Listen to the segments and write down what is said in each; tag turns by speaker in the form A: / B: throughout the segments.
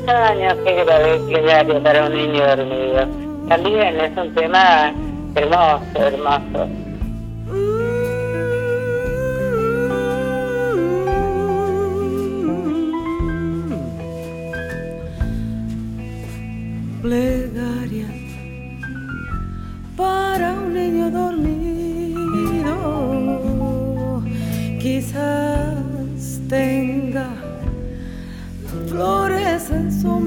A: Muchos años que grabé plegaria para un niño dormido. También es un tema hermoso, hermoso.
B: Plegaria para un niño dormido, quizás tenga flores en su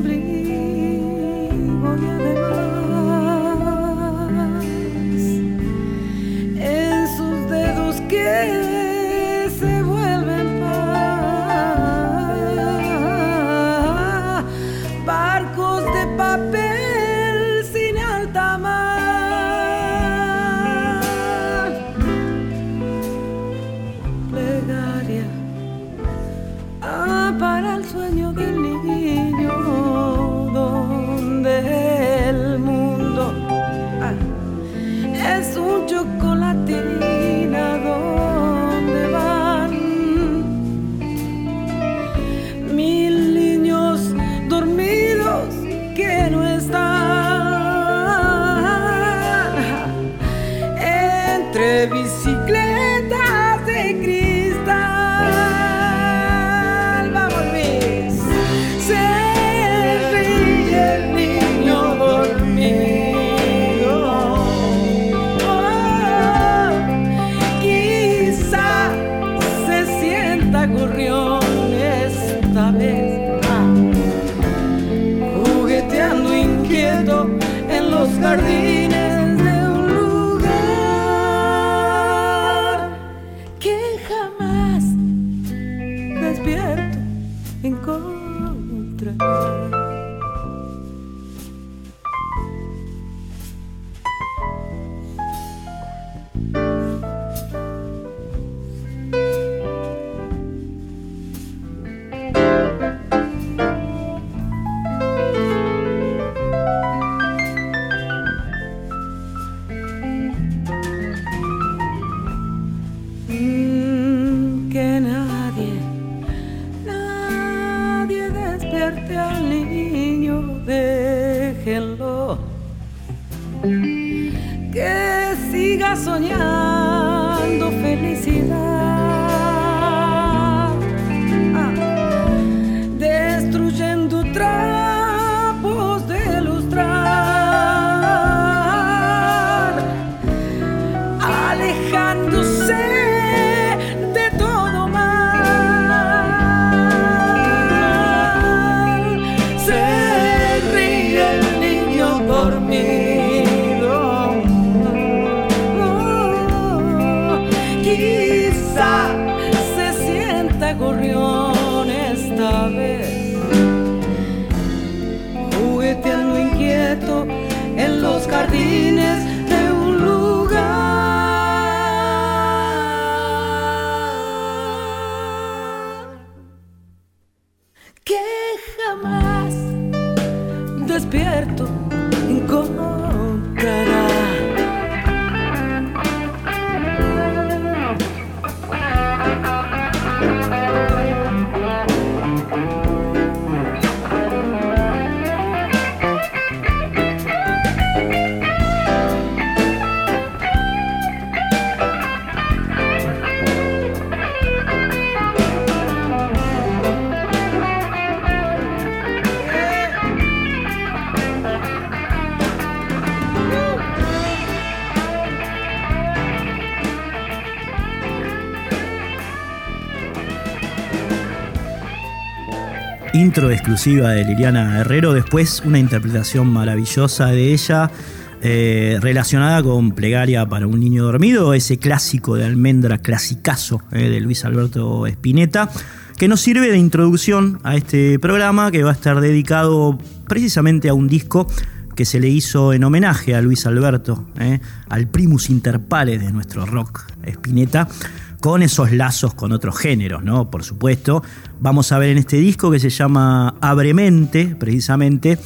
B: quizá se sienta gorrión esta vez. Jugueteando inquieto en los jardines
C: intro exclusiva de Liliana Herrero, después una interpretación maravillosa de ella eh, relacionada con Plegaria para un niño dormido, ese clásico de almendra, clasicazo eh, de Luis Alberto Spinetta, que nos sirve de introducción a este programa que va a estar dedicado precisamente a un disco que se le hizo en homenaje a Luis Alberto, ¿eh? al primus inter pares de nuestro rock, Spinetta, con esos lazos con otros géneros, ¿no? Por supuesto. Vamos a ver en este disco que se llama Abremente, precisamente,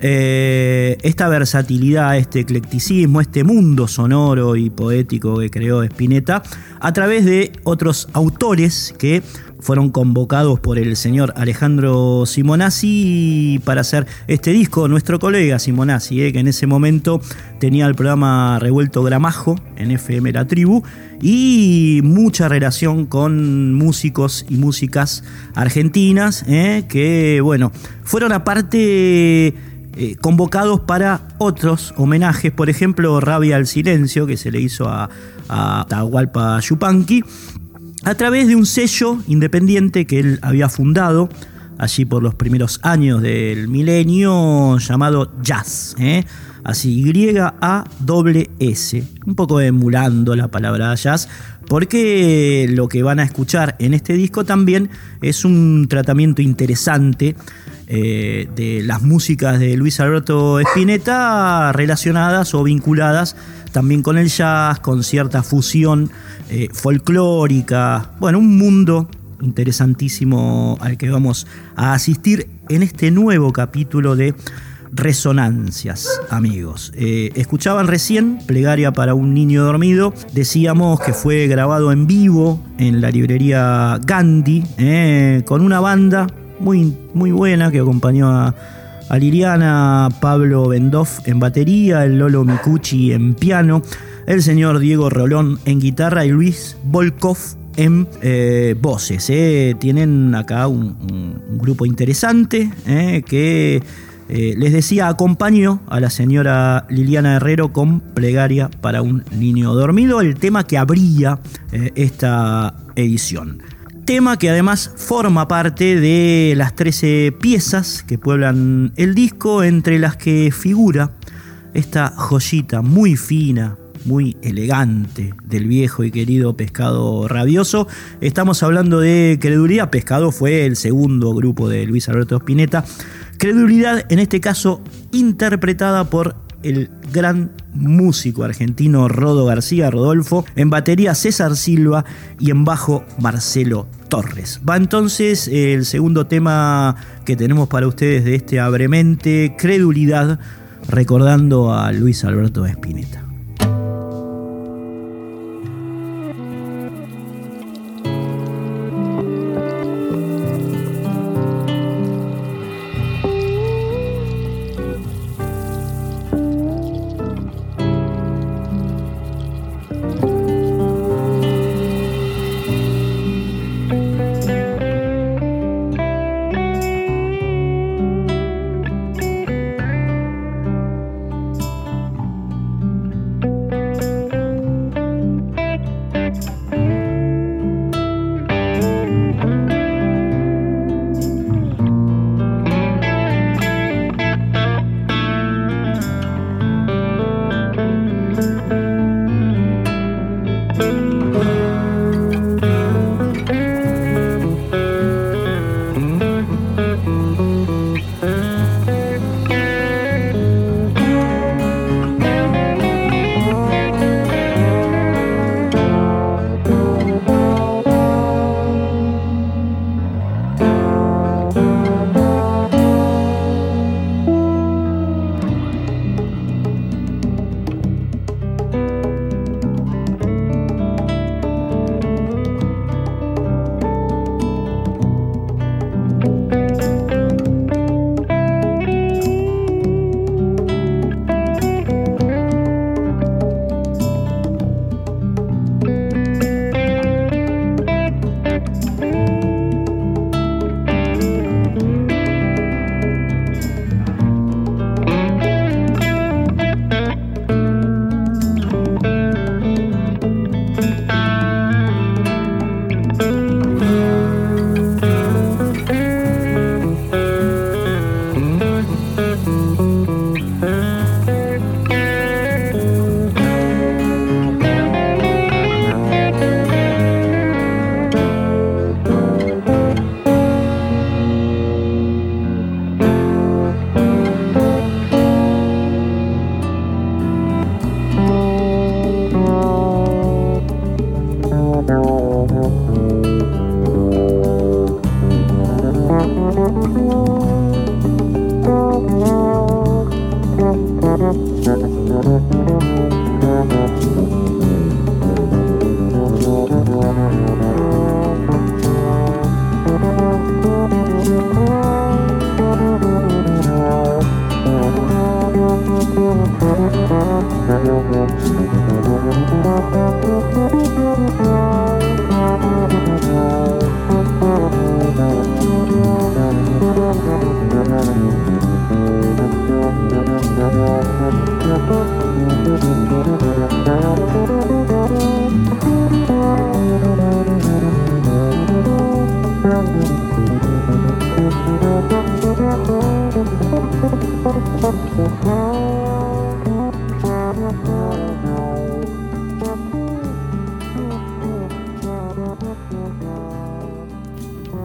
C: eh, esta versatilidad, este eclecticismo, este mundo sonoro y poético que creó Spinetta, a través de otros autores que fueron convocados por el señor Alejandro Simonazzi para hacer este disco. Nuestro colega Simonazzi, eh, que en ese momento tenía el programa Revuelto Gramajo en FM La Tribu y mucha relación con músicos y músicas argentinas eh, que, bueno, fueron aparte eh, convocados para otros homenajes, por ejemplo, Rabia al Silencio, que se le hizo a, a Tahualpa Yupanqui, a través de un sello independiente que él había fundado allí por los primeros años del milenio llamado Jazz. ¿eh? Así, Y-A-S, un poco emulando la palabra jazz, porque lo que van a escuchar en este disco también es un tratamiento interesante eh, de las músicas de Luis Alberto Spinetta relacionadas o vinculadas también con el jazz, con cierta fusión eh, folclórica, bueno, un mundo interesantísimo al que vamos a asistir en este nuevo capítulo de Resonancias, amigos. Eh, escuchaban recién Plegaria para un niño dormido. Decíamos que fue grabado en vivo en la librería Gandhi, con una banda muy, muy buena que acompañó a, Liliana, Pablo Bendoff en batería, el Lolo Micucci en piano, el señor Diego Rolón en guitarra y Luis Volkov en eh, voces. Eh. Tienen acá un, grupo interesante eh, que les decía acompañó a la señora Liliana Herrero con Plegaria para un niño dormido, el tema que abría esta edición tema que además forma parte de las 13 piezas que pueblan el disco, entre las que figura esta joyita muy fina, muy elegante del viejo y querido Pescado Rabioso. Estamos hablando de Credulidad. Pescado fue el segundo grupo de Luis Alberto Spinetta. Credulidad, en este caso, interpretada por el gran músico argentino Rodo García Rodolfo, en batería César Silva y en bajo Marcelo Torres. Va entonces el segundo tema que tenemos para ustedes de este Abremente, Credulidad, recordando a Luis Alberto Espineta.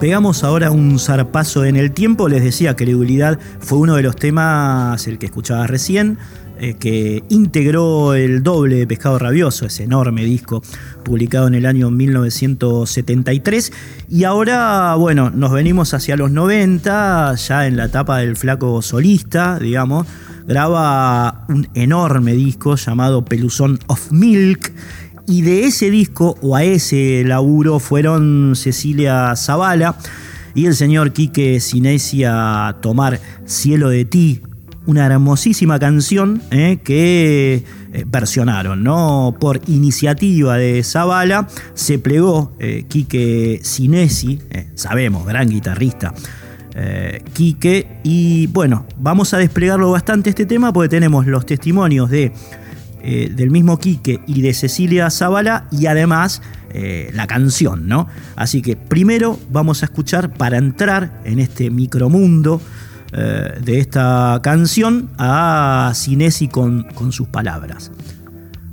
C: Pegamos ahora un zarpazo en el tiempo. Les decía, Credulidad fue uno de los temas, el que escuchaba recién, eh, que integró el doble de Pescado Rabioso, ese enorme disco publicado en el año 1973. Y ahora, bueno, nos venimos hacia los 90, ya en la etapa del flaco solista, digamos. Graba un enorme disco llamado Peluzón of Milk y de ese disco o a ese laburo fueron Cecilia Zavala y el señor Quique Sinesi a tomar Cielo de ti, una hermosísima canción eh, que eh, versionaron, ¿no? Por iniciativa de Zavala se plegó eh, Quique Sinesi, sabemos, gran guitarrista. Quique, y bueno, vamos a desplegarlo bastante este tema porque tenemos los testimonios de eh, del mismo Quique y de Cecilia Zavala y además eh, la canción, ¿no? Así que primero vamos a escuchar para entrar en este micromundo eh, de esta canción a Cinesi con, con sus palabras.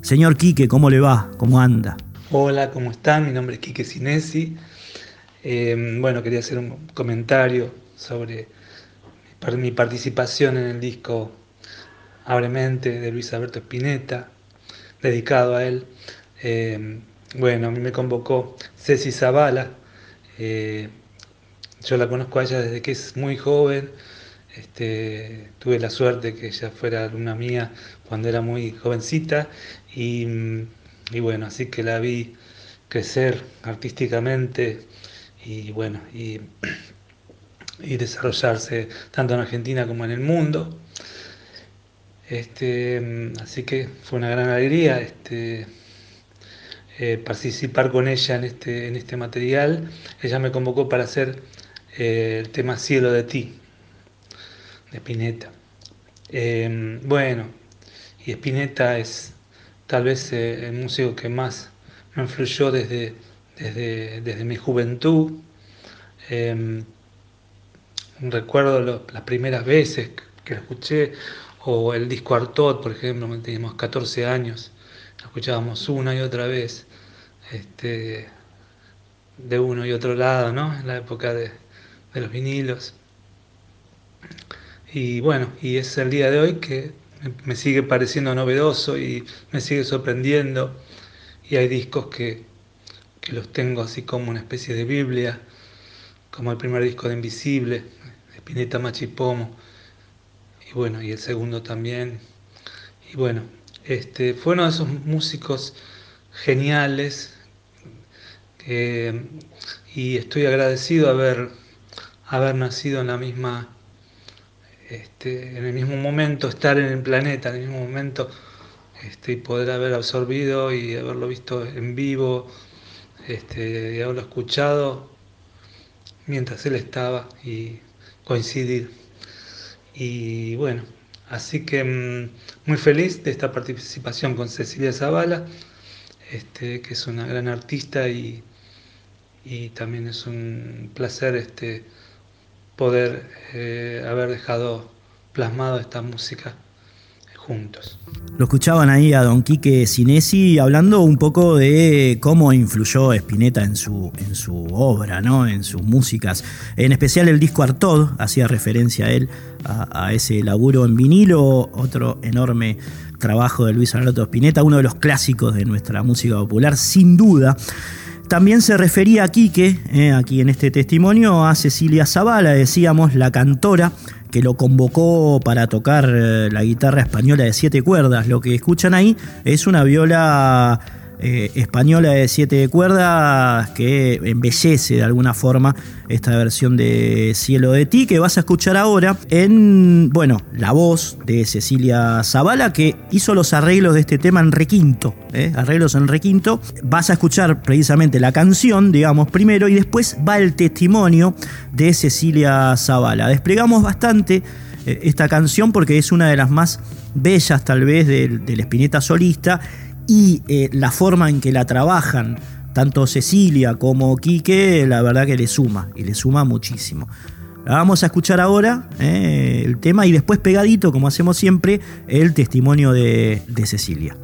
C: Señor Quique, ¿cómo le va? ¿Cómo anda?
D: Hola, ¿cómo están? Mi nombre es Quique Cinesi. bueno, quería hacer un comentario sobre mi participación en el disco Abremente de Luis Alberto Spinetta, dedicado a él. Eh, bueno, a mí me convocó Ceci Zavala. Eh, yo la conozco a ella desde que es muy joven. Este, tuve la suerte que ella fuera alumna mía cuando era muy jovencita y, bueno, así que la vi crecer artísticamente y bueno, y, y desarrollarse tanto en Argentina como en el mundo. Este, así que fue una gran alegría este, eh, participar con ella en este, en este material. Ella me convocó para hacer eh, el tema Cielo de ti, de Spinetta. Em, bueno, y Spinetta es tal vez eh, el músico que más me influyó desde, desde, mi juventud. Em, recuerdo las primeras veces que lo escuché o el disco Artot, por ejemplo, teníamos 14 años, lo escuchábamos una y otra vez, este, de uno y otro lado, ¿no? En la época de, los vinilos. Y bueno, y es el día de hoy que me sigue pareciendo novedoso y me sigue sorprendiendo. Y hay discos que, que los tengo así como una especie de Biblia, como el primer disco de Invisible, de Spinetta Machipomo bueno, y el segundo también. Y bueno, este, fue uno de esos músicos geniales y estoy agradecido haber, haber nacido en la misma, este, en el mismo momento, estar en el planeta, en el mismo momento, este, y poder haber absorbido y haberlo visto en vivo, este, y haberlo escuchado mientras él estaba y coincidir. Y bueno, así que mm, muy feliz de esta participación con Cecilia Zavala, este, que es una gran artista y, y también es un placer este, poder eh, haber dejado plasmado esta música juntos.
C: Lo escuchaban ahí a Don Quique Sinesi hablando un poco de cómo influyó Spinetta en su, en su obra, ¿no? en sus músicas. En especial el disco Artod hacía referencia a él, a, ese laburo en vinilo, otro enorme trabajo de Luis Alberto Spinetta, uno de los clásicos de nuestra música popular, sin duda. También se refería a Quique, eh, aquí en este testimonio, a Cecilia Zavala, decíamos, la cantora, que lo convocó para tocar eh, la guitarra española de siete cuerdas. Lo que escuchan ahí es una viola eh, española de siete cuerdas que embellece de alguna forma esta versión de Cielo de ti que vas a escuchar ahora en, bueno, la voz de Cecilia Zavala que hizo los arreglos de este tema en requinto, ¿eh? arreglos en requinto. Vas a escuchar precisamente la canción, digamos, primero y después va el testimonio de Cecilia Zavala. Desplegamos bastante eh, esta canción porque es una de las más bellas tal vez del, del Espineta solista y eh, la forma en que la trabajan, tanto Cecilia como Quique, la verdad que le suma, y le suma muchísimo. La vamos a escuchar ahora, eh, el tema, y después pegadito, como hacemos siempre, el testimonio de, de Cecilia.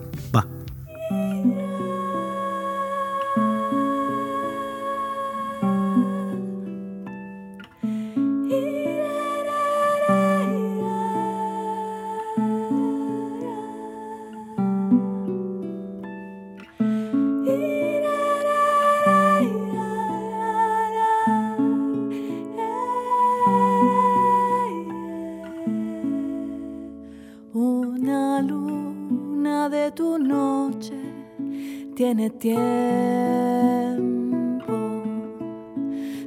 E: Tiempo.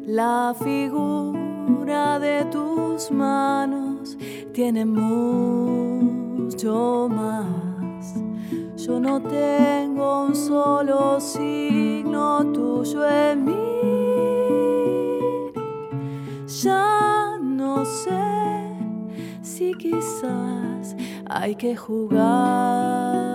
E: La figura de tus manos tiene mucho más. Yo no tengo un solo signo tuyo en mí. Ya no sé si quizás hay que jugar.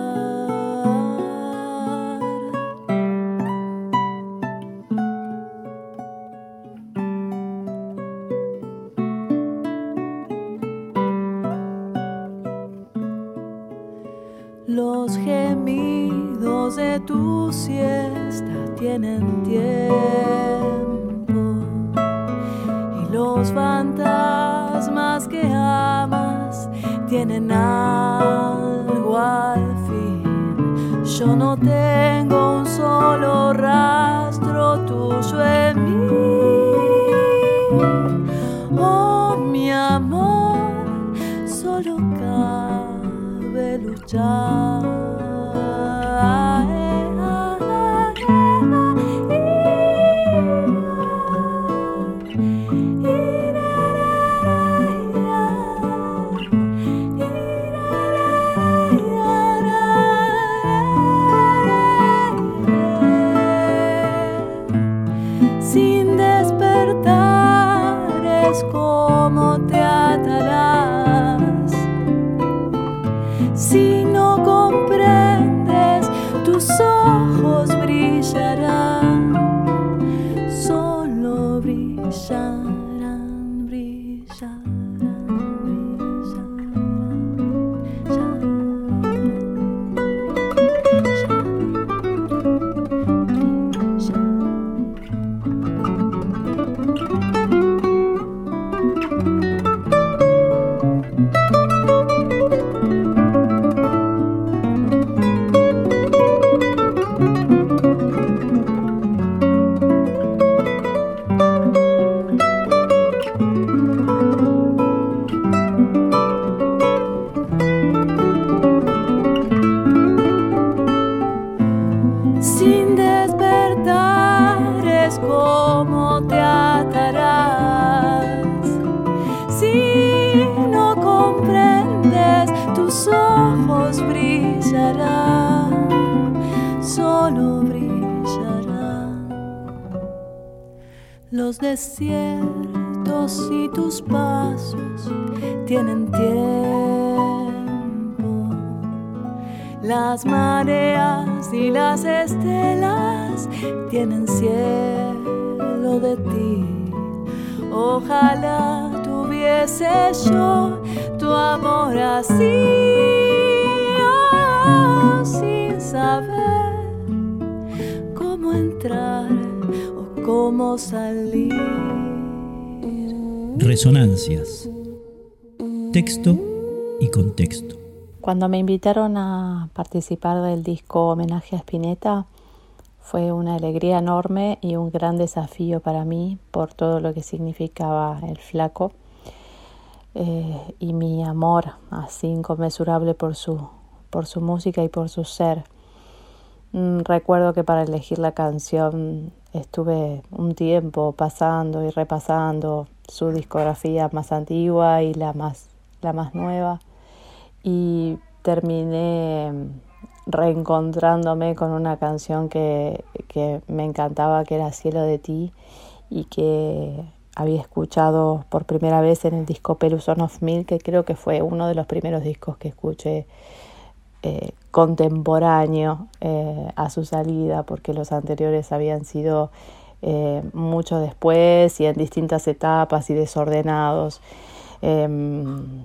E: so
C: Resonancias. Texto y contexto.
F: Cuando me invitaron a participar del disco Homenaje a Spinetta, Fue una alegría enorme y un gran desafío para mí por todo lo que significaba el flaco eh, y mi amor así inconmensurable por su, por su música y por su ser. Mm, recuerdo que para elegir la canción estuve un tiempo pasando y repasando su discografía más antigua y la más, la más nueva. Y terminé reencontrándome con una canción que, que me encantaba, que era Cielo de ti, y que había escuchado por primera vez en el disco Peluson of Milk, que creo que fue uno de los primeros discos que escuché eh, contemporáneo eh, a su salida, porque los anteriores habían sido eh, mucho después y en distintas etapas y desordenados. Em,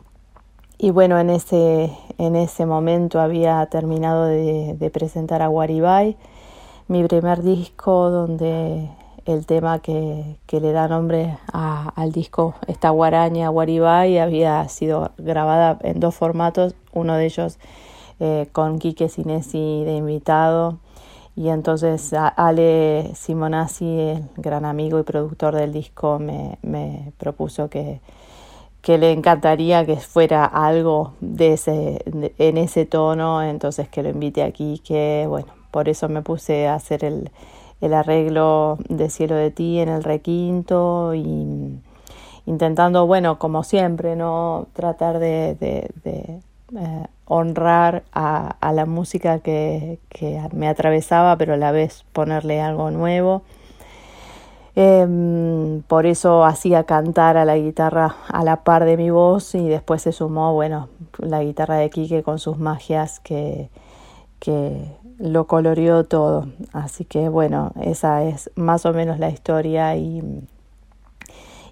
F: y bueno, en ese, en ese momento había terminado de, presentar a Guaribay, mi primer disco donde el tema que, le da nombre al disco, esta guaraña Guaribay, había sido grabada en dos formatos, uno de ellos eh, con Quique Sinesi de invitado, y entonces Ale Simonazzi, el gran amigo y productor del disco, me, propuso que, que le encantaría que fuera algo de ese, en ese tono, entonces que lo invite aquí, que bueno, por eso me puse a hacer el, el arreglo de Cielo de Ti en el requinto y intentando, bueno, como siempre, ¿no? Tratar de, de, eh, honrar a, a, la música que, que me atravesaba, pero a la vez ponerle algo nuevo. Em, por eso hacía cantar a la guitarra a la par de mi voz y después se sumó, bueno, la guitarra de Quique con sus magias que, que lo coloreó todo. Así que bueno, esa es más o menos la historia y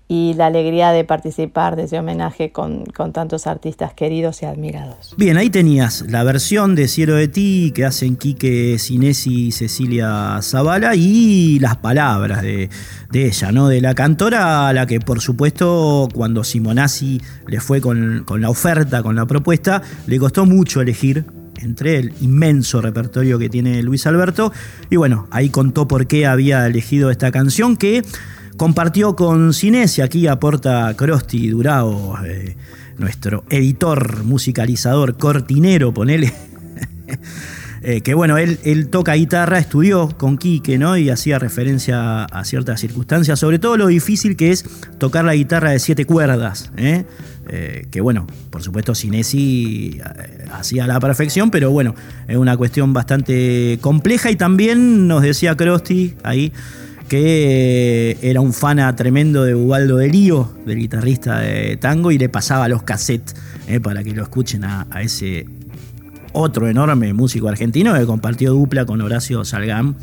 F: y la alegría de participar de ese homenaje con, tantos artistas queridos y admirados.
C: Bien, ahí tenías la versión de Cielo de Ti que hacen Quique Sinesi y Cecilia Zavala y las palabras de, ella, ¿no? De la cantora a la que por supuesto cuando Simonazzi le fue con, con la oferta, con la propuesta, le costó mucho elegir entre el inmenso repertorio que tiene Luis Alberto. Y bueno, ahí contó por qué había elegido esta canción que Compartió con Cines y aquí aporta Crosti Durao, eh, nuestro editor, musicalizador, cortinero, ponele. Eh, que bueno, él, toca guitarra, estudió con Quique, ¿no? Y hacía referencia a ciertas circunstancias, sobre todo lo difícil que es tocar la guitarra de siete cuerdas, ¿eh? que bueno, por supuesto Cinesi hacía la perfección, pero bueno, es una cuestión bastante compleja y también nos decía Crosti ahí que era un fana tremendo de Ubaldo de Lío, del guitarrista de tango, y le pasaba los cassettes eh, para que lo escuchen a, ese otro enorme músico argentino que compartió dupla con Horacio Salgán.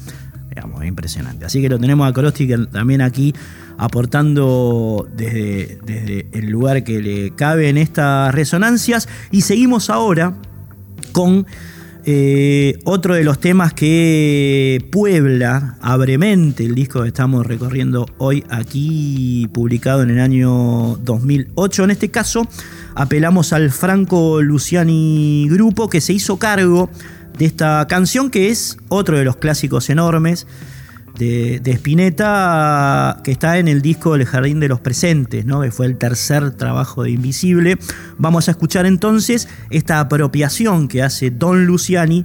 C: Digamos, impresionante. Así que lo tenemos a Korosti también aquí aportando desde, desde el lugar que le cabe en estas resonancias. Y seguimos ahora con eh, otro de los temas que puebla abremente el disco que estamos recorriendo hoy aquí, publicado en el año 2008. En este caso, apelamos al Franco Luciani Grupo que se hizo cargo de esta canción que es otro de los clásicos enormes de, Spinetta, que está en el disco El Jardín de los Presentes, ¿no? que fue el tercer trabajo de Invisible. Vamos a escuchar entonces esta apropiación que hace Don Luciani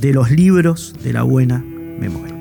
C: de los libros de la buena memoria.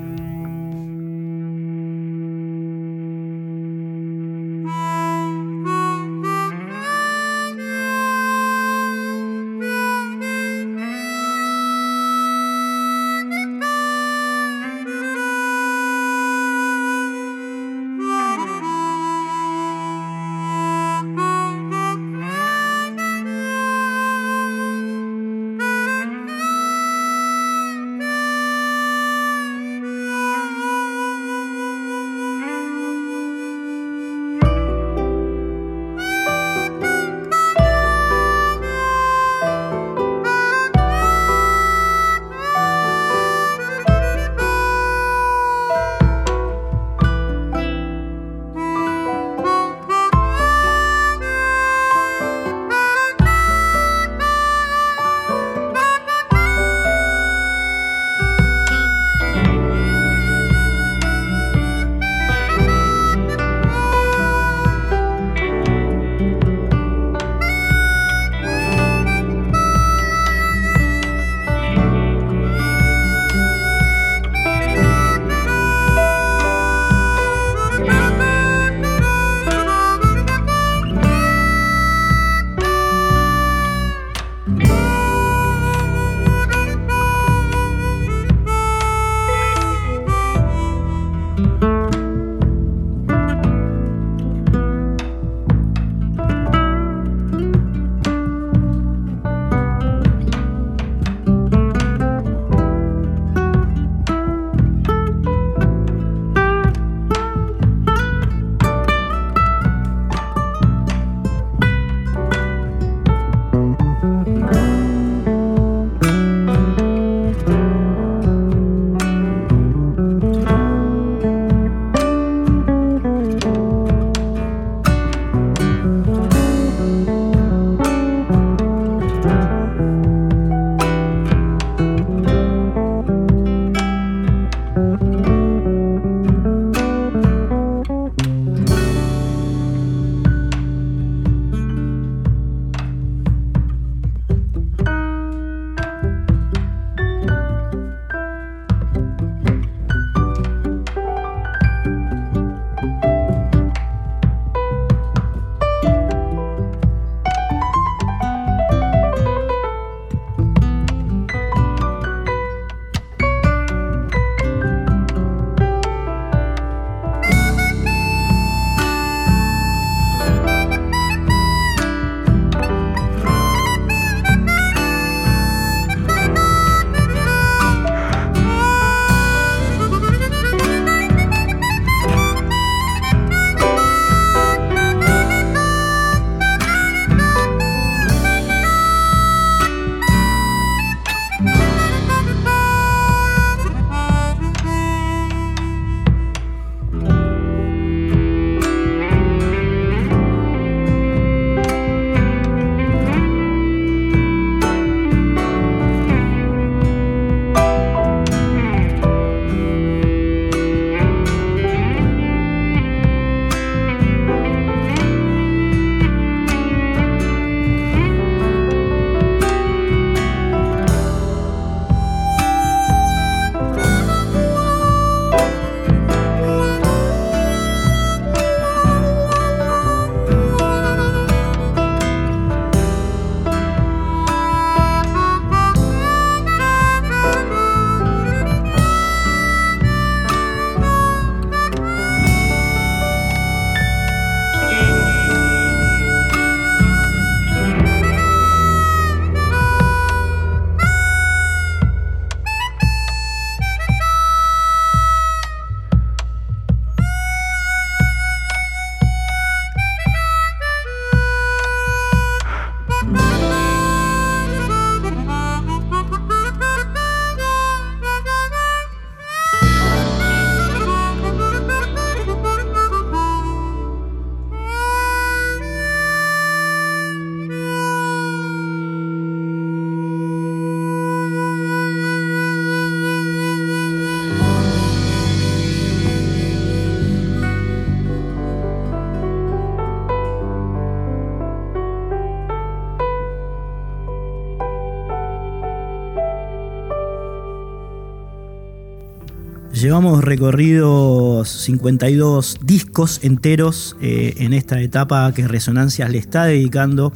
C: Llevamos recorridos 52 discos enteros eh, en esta etapa que Resonancias le está dedicando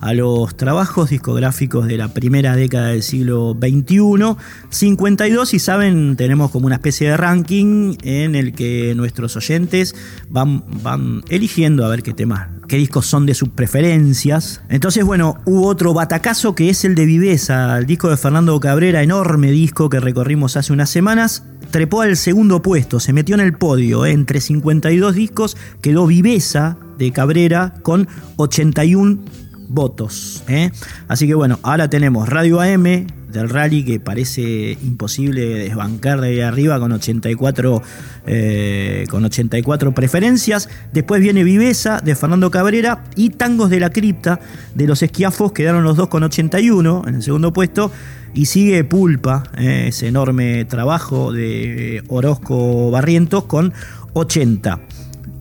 C: a los trabajos discográficos de la primera década del siglo XXI. 52, y saben, tenemos como una especie de ranking en el que nuestros oyentes van, van eligiendo a ver qué temas, qué discos son de sus preferencias. Entonces, bueno, hubo otro batacazo que es el de Viveza, el disco de Fernando Cabrera, enorme disco que recorrimos hace unas semanas trepó al segundo puesto, se metió en el podio. ¿eh? Entre 52 discos quedó Viveza de Cabrera con 81 votos. ¿eh? Así que bueno, ahora tenemos Radio AM del rally que parece imposible desbancar de ahí arriba con 84, eh, con 84 preferencias. Después viene Viveza de Fernando Cabrera y Tangos de la Cripta de los Esquiafos, quedaron los dos con 81 en el segundo puesto. Y sigue Pulpa, ¿eh? ese enorme trabajo de Orozco Barrientos con 80.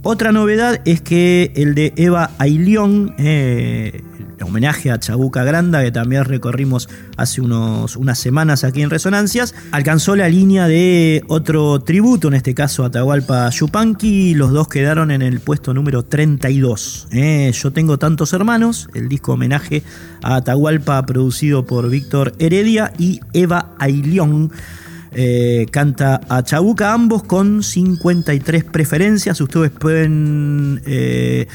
C: Otra novedad es que el de Eva Ailión, eh, homenaje a Chabuca Granda, que también recorrimos hace unos, unas semanas aquí en Resonancias, alcanzó la línea de otro tributo, en este caso Atahualpa Yupanqui, los dos quedaron en el puesto número 32. Eh, yo tengo tantos hermanos, el disco homenaje a Atahualpa producido por Víctor Heredia y Eva Ailión. Eh, canta a Chabuca, ambos con 53 preferencias. Ustedes pueden eh,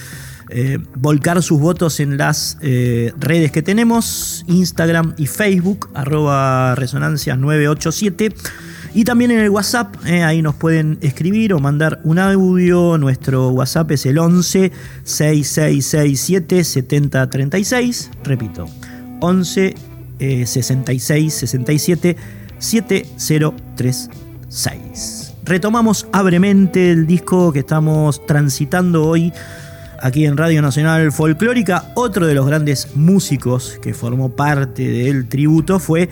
C: eh, volcar sus votos en las redes que tenemos, Instagram y Facebook, arroba resonancia 987. Y también en el WhatsApp, ahí nos pueden escribir o mandar un audio. Nuestro WhatsApp es el 11 6667 7036. Repito, 11 66 67 7036. Retomamos abremente el disco que estamos transitando hoy aquí en Radio Nacional Folclórica. Otro de los grandes músicos que formó parte del tributo fue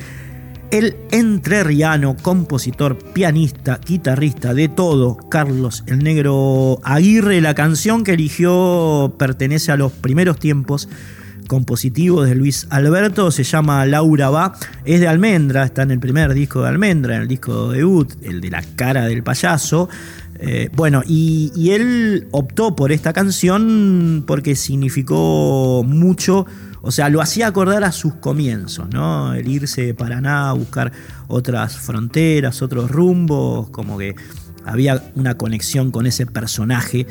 C: el entrerriano, compositor, pianista, guitarrista, de todo, Carlos el Negro Aguirre. La canción que eligió pertenece a los primeros tiempos compositivo de Luis Alberto, se llama Laura Va, es de Almendra, está en el primer disco de Almendra, en el disco debut, el de la cara del payaso. Eh, bueno, y, él optó por esta canción porque significó mucho, o sea, lo hacía acordar a sus comienzos, ¿no? El irse de Paraná buscar otras fronteras, otros rumbos, como que había una conexión con ese personaje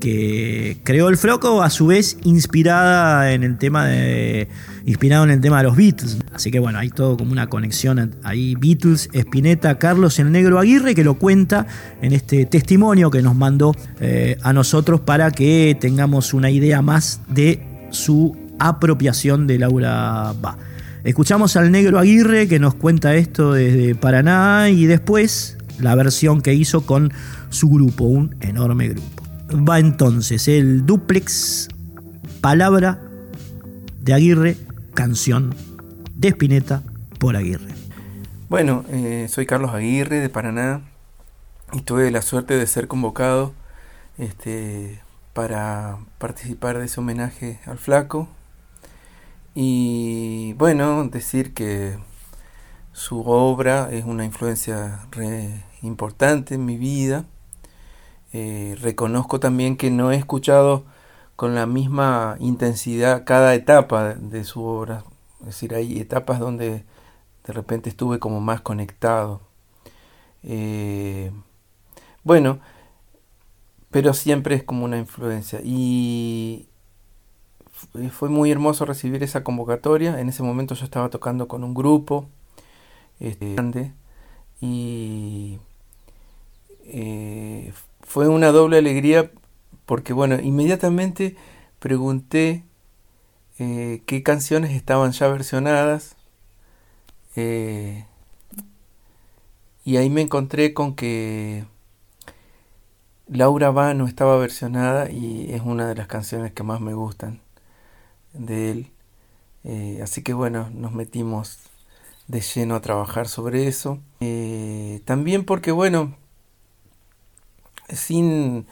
C: que creó el Floco, a su vez inspirada en el tema de. inspirado en el tema de los Beatles. Así que bueno, hay todo como una conexión ahí. Beatles, Spinetta, Carlos el Negro Aguirre, que lo cuenta en este testimonio que nos mandó eh, a nosotros para que tengamos una idea más de su apropiación de Laura Ba. Escuchamos al Negro Aguirre que nos cuenta esto desde Paraná y después la versión que hizo con su grupo, un enorme grupo va entonces el duplex palabra de Aguirre, canción de Spinetta por Aguirre.
G: Bueno, eh, soy Carlos Aguirre de Paraná y tuve la suerte de ser convocado este, para participar de ese homenaje al flaco. Y bueno, decir que su obra es una influencia re importante en mi vida eh, reconozco también que no he escuchado con la misma intensidad cada etapa de su obra. Es decir, hay etapas donde de repente estuve como más conectado. Eh, bueno, pero siempre es como una influencia. Y fue muy hermoso recibir esa convocatoria. En ese momento yo estaba tocando con un grupo este, grande y eh, fue una doble alegría porque, bueno, inmediatamente pregunté eh, qué canciones estaban ya versionadas. Eh, y ahí me encontré con que Laura Va no estaba versionada y es una de las canciones que más me gustan de él. Eh, así que bueno, nos metimos de lleno a trabajar sobre eso. también porque bueno, sin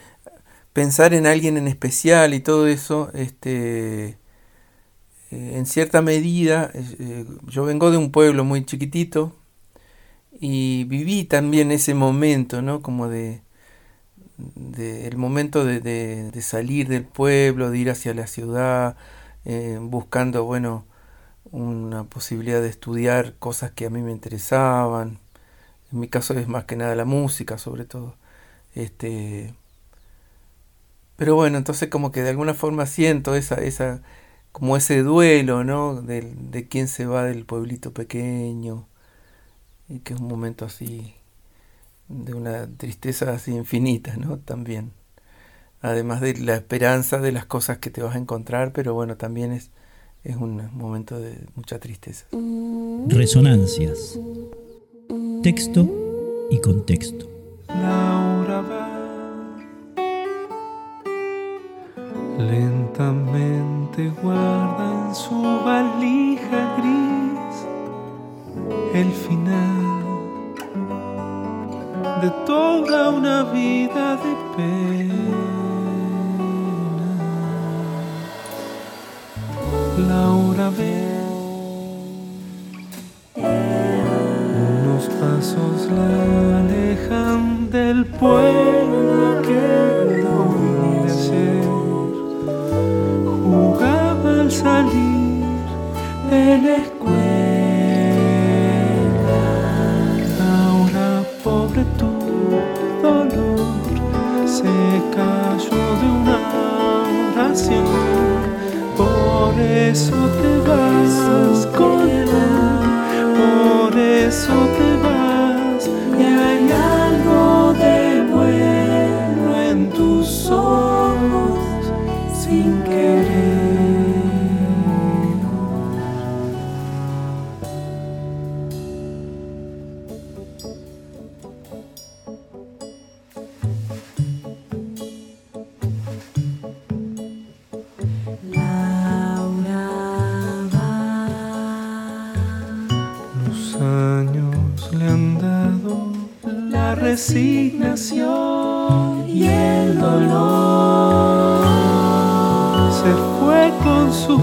G: pensar en alguien en especial y todo eso, este, eh, en cierta medida, eh, yo vengo de un pueblo muy chiquitito y viví también ese momento, ¿no? Como de, el momento de, salir del pueblo, de ir hacia la ciudad, eh, buscando, bueno, una posibilidad de estudiar cosas que a mí me interesaban. En mi caso es más que nada la música, sobre todo. Este, pero bueno, entonces como que de alguna forma siento esa, esa, como ese duelo, ¿no? De, de quién se va del pueblito pequeño, y que es un momento así, de una tristeza así infinita, ¿no? También. Además de la esperanza de las cosas que te vas a encontrar, pero bueno, también es, es un momento de mucha tristeza.
C: Resonancias. Texto y contexto.
H: Lentamente guarda en su valija gris el final de toda una vida de pena. Laura ve unos pasos la alejan del pueblo salir de la escuela. Ahora pobre tu dolor se cayó de una oración por eso te vas resignación y el dolor se fue con sus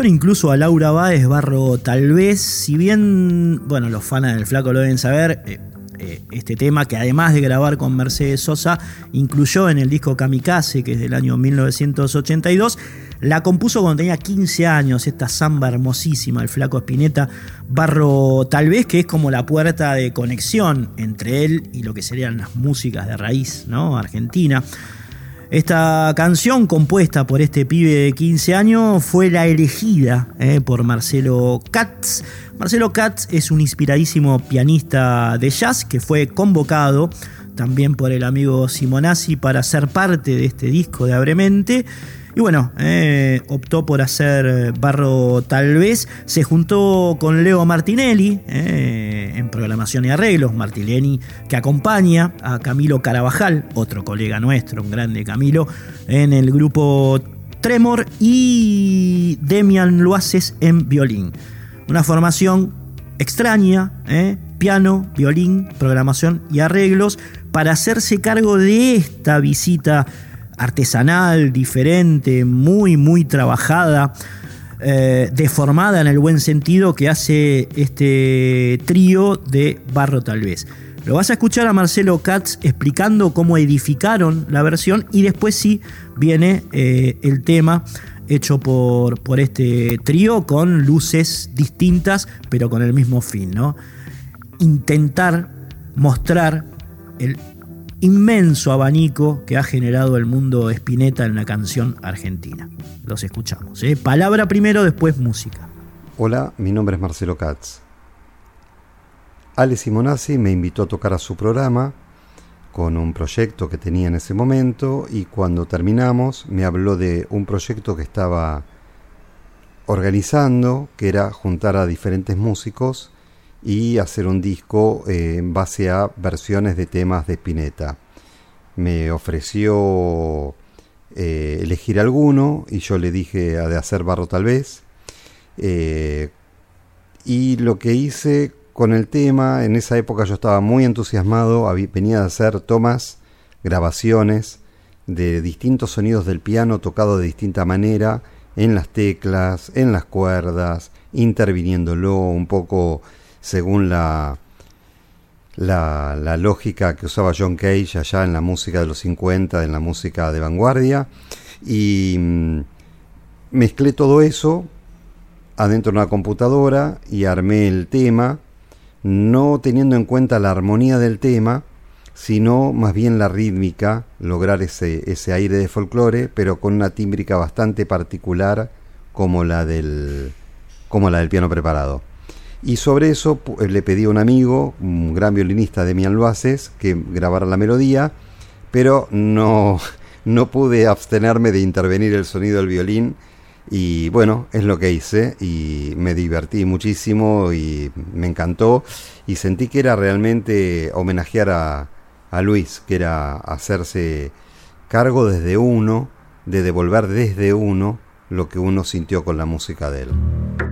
C: Incluso a Laura Báez, Barro tal vez, si bien, bueno, los fans del flaco lo deben saber, eh, eh, este tema que además de grabar con Mercedes Sosa, incluyó en el disco Kamikaze, que es del año 1982, la compuso cuando tenía 15 años, esta samba hermosísima, el flaco Spinetta, Barro tal vez, que es como la puerta de conexión entre él y lo que serían las músicas de raíz, ¿no? Argentina. Esta canción compuesta por este pibe de 15 años fue la elegida eh, por Marcelo Katz. Marcelo Katz es un inspiradísimo pianista de jazz que fue convocado también por el amigo Simonazzi para ser parte de este disco de Abremente. Y bueno, eh, optó por hacer Barro tal vez. Se juntó con Leo Martinelli eh, en programación y arreglos. Martinelli que acompaña a Camilo Carabajal, otro colega nuestro, un grande Camilo, en el grupo Tremor y Demian Luaces en violín. Una formación extraña, eh, piano, violín, programación y arreglos para hacerse cargo de esta visita artesanal, diferente, muy, muy trabajada, eh, deformada en el buen sentido que hace este trío de Barro tal vez. Lo vas a escuchar a Marcelo Katz explicando cómo edificaron la versión y después sí viene eh, el tema hecho por, por este trío con luces distintas pero con el mismo fin, ¿no? Intentar mostrar el inmenso abanico que ha generado el mundo Spinetta en la canción argentina. Los escuchamos. ¿eh? Palabra primero, después música.
I: Hola, mi nombre es Marcelo Katz. Ale Simonazzi me invitó a tocar a su programa con un proyecto que tenía en ese momento y cuando terminamos me habló de un proyecto que estaba organizando, que era juntar a diferentes músicos y hacer un disco eh, en base a versiones de temas de Spinetta. Me ofreció eh, elegir alguno y yo le dije de hacer barro tal vez. Eh, y lo que hice con el tema. En esa época yo estaba muy entusiasmado, venía de hacer tomas, grabaciones de distintos sonidos del piano tocado de distinta manera, en las teclas, en las cuerdas, interviniéndolo un poco según la, la, lógica que usaba John Cage allá en la música de los 50, en la música de vanguardia. Y mm, mezclé todo eso adentro de una computadora y armé el tema no teniendo en cuenta la armonía del tema, sino más bien la rítmica, lograr ese, ese aire de folclore, pero con una tímbrica bastante particular como la del, como la del piano preparado. Y sobre eso eh, le pedí a un amigo, un gran violinista de Loaces, que grabara la melodía, pero no, no pude abstenerme de intervenir el sonido del violín y bueno, es lo que hice y me divertí muchísimo y me encantó y sentí que era realmente homenajear a, a Luis, que era hacerse cargo desde uno, de devolver desde uno lo que uno sintió con la música de él.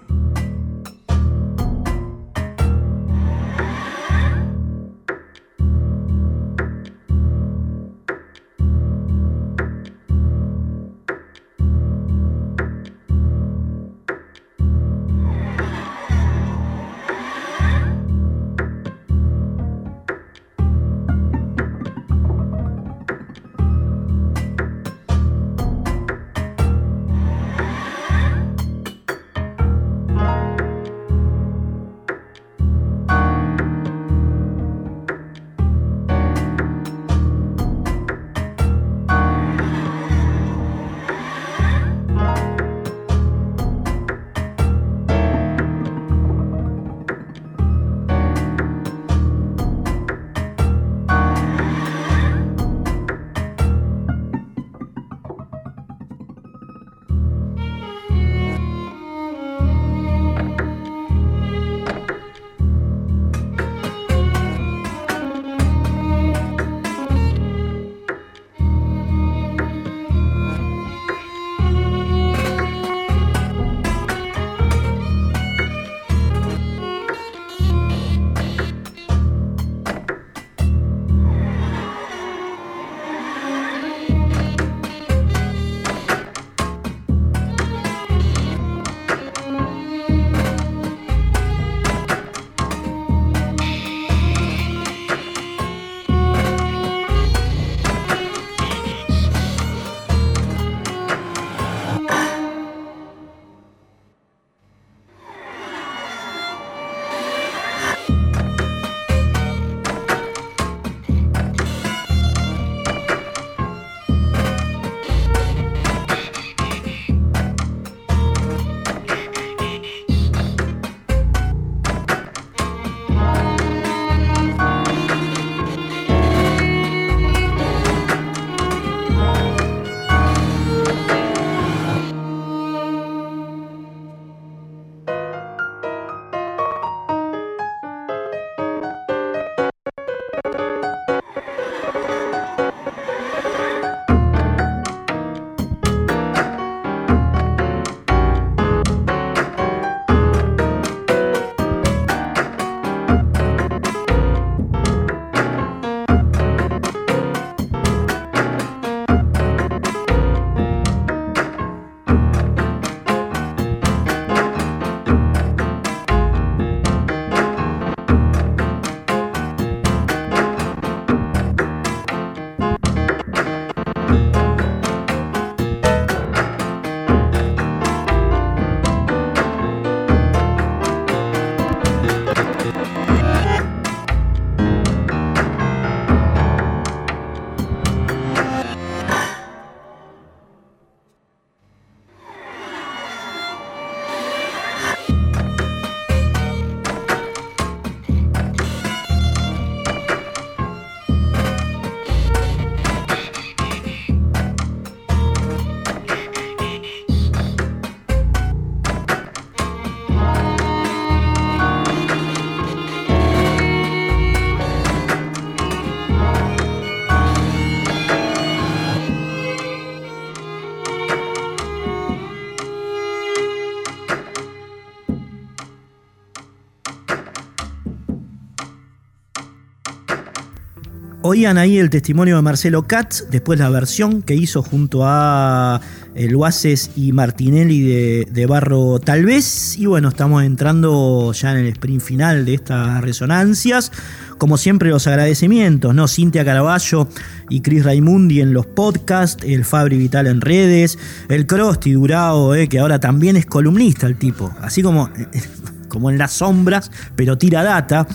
C: Oían ahí el testimonio de Marcelo Katz, después la versión que hizo junto a el Oasis y Martinelli de, de, Barro Tal vez. Y bueno, estamos entrando ya en el sprint final de estas resonancias. Como siempre, los agradecimientos, ¿no? Cintia Caraballo y Chris Raimundi en los podcasts, el Fabri Vital en redes, el Crosti Durao, eh, que ahora también es columnista el tipo, así como, como en las sombras, pero tira data.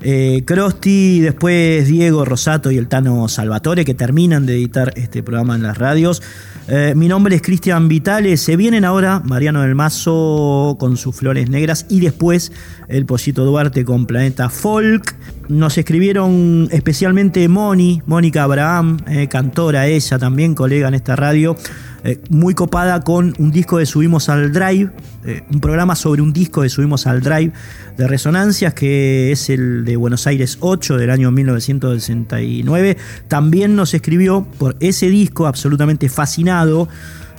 C: Eh, Crosti, después Diego Rosato y el Tano Salvatore, que terminan de editar este programa en las radios. Eh, mi nombre es Cristian Vitale. Se vienen ahora Mariano del Mazo con sus flores negras y después el Pollito Duarte con Planeta Folk. Nos escribieron especialmente Moni, Mónica Abraham, eh, cantora ella también, colega en esta radio. Eh, muy copada con un disco de Subimos al Drive, eh, un programa sobre un disco de Subimos al Drive de Resonancias, que es el de Buenos Aires 8 del año 1969. También nos escribió por ese disco absolutamente fascinado.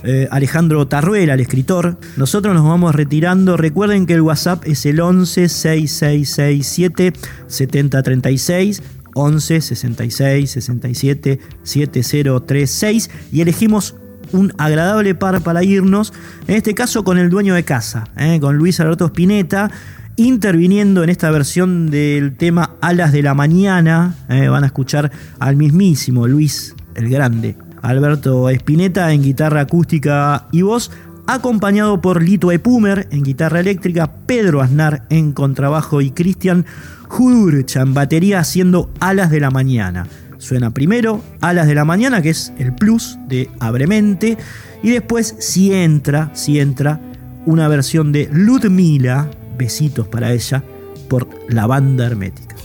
C: Eh, Alejandro Tarruela, el escritor. Nosotros nos vamos retirando. Recuerden que el WhatsApp es el 11 6667 7036. 11 66 67 7036 y elegimos un agradable par para irnos, en este caso con el dueño de casa, ¿eh? con Luis Alberto Spinetta, interviniendo en esta versión del tema Alas de la Mañana. ¿eh? van a escuchar al mismísimo Luis el Grande, Alberto Spinetta en guitarra acústica y voz, acompañado por Lito Epumer en guitarra eléctrica, Pedro Aznar en contrabajo y Cristian Judurcha en batería haciendo Alas de la Mañana. Suena primero Alas de la Mañana, que es el plus de Abremente, y después si entra, si entra una versión de Ludmila, besitos para ella, por la banda hermética.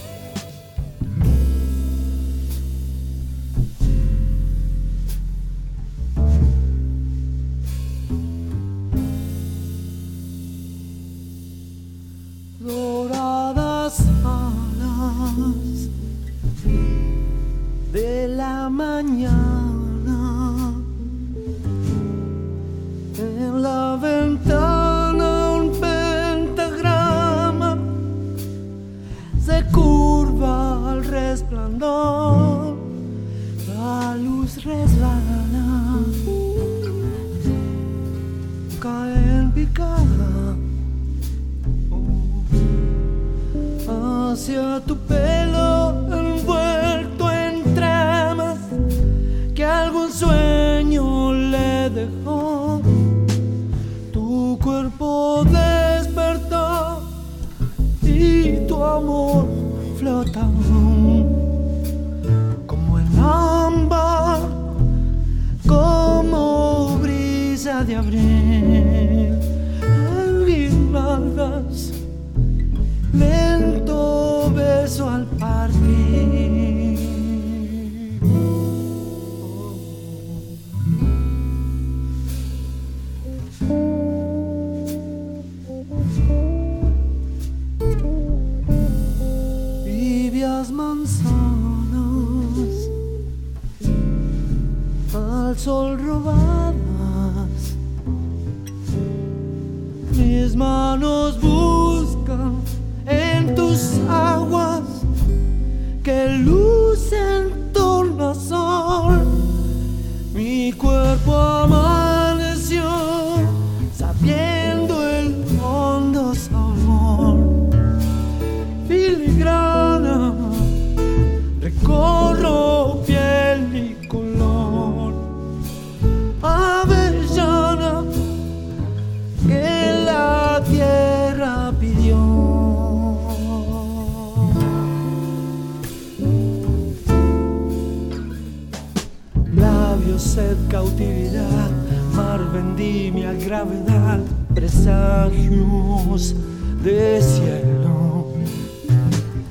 H: Vendimia, gravedad, presagios de cielo.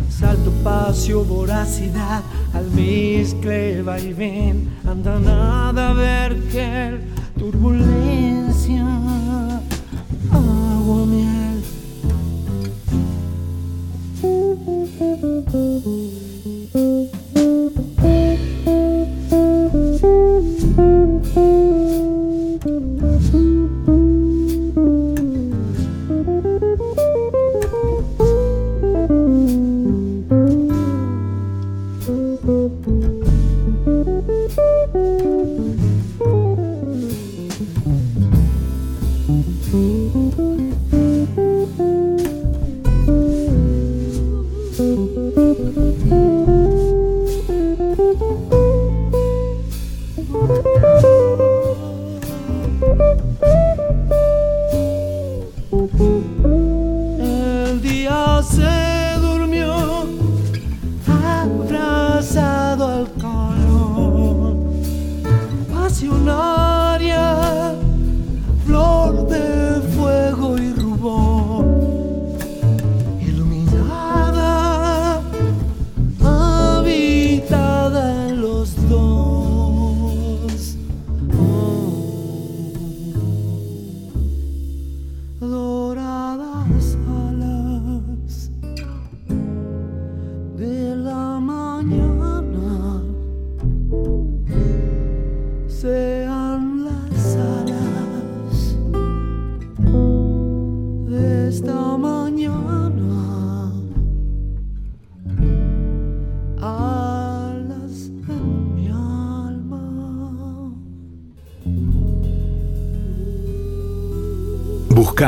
H: Salto, pasio, voracidad, almizcle, va y ven, anda nada, ver que turbulencia,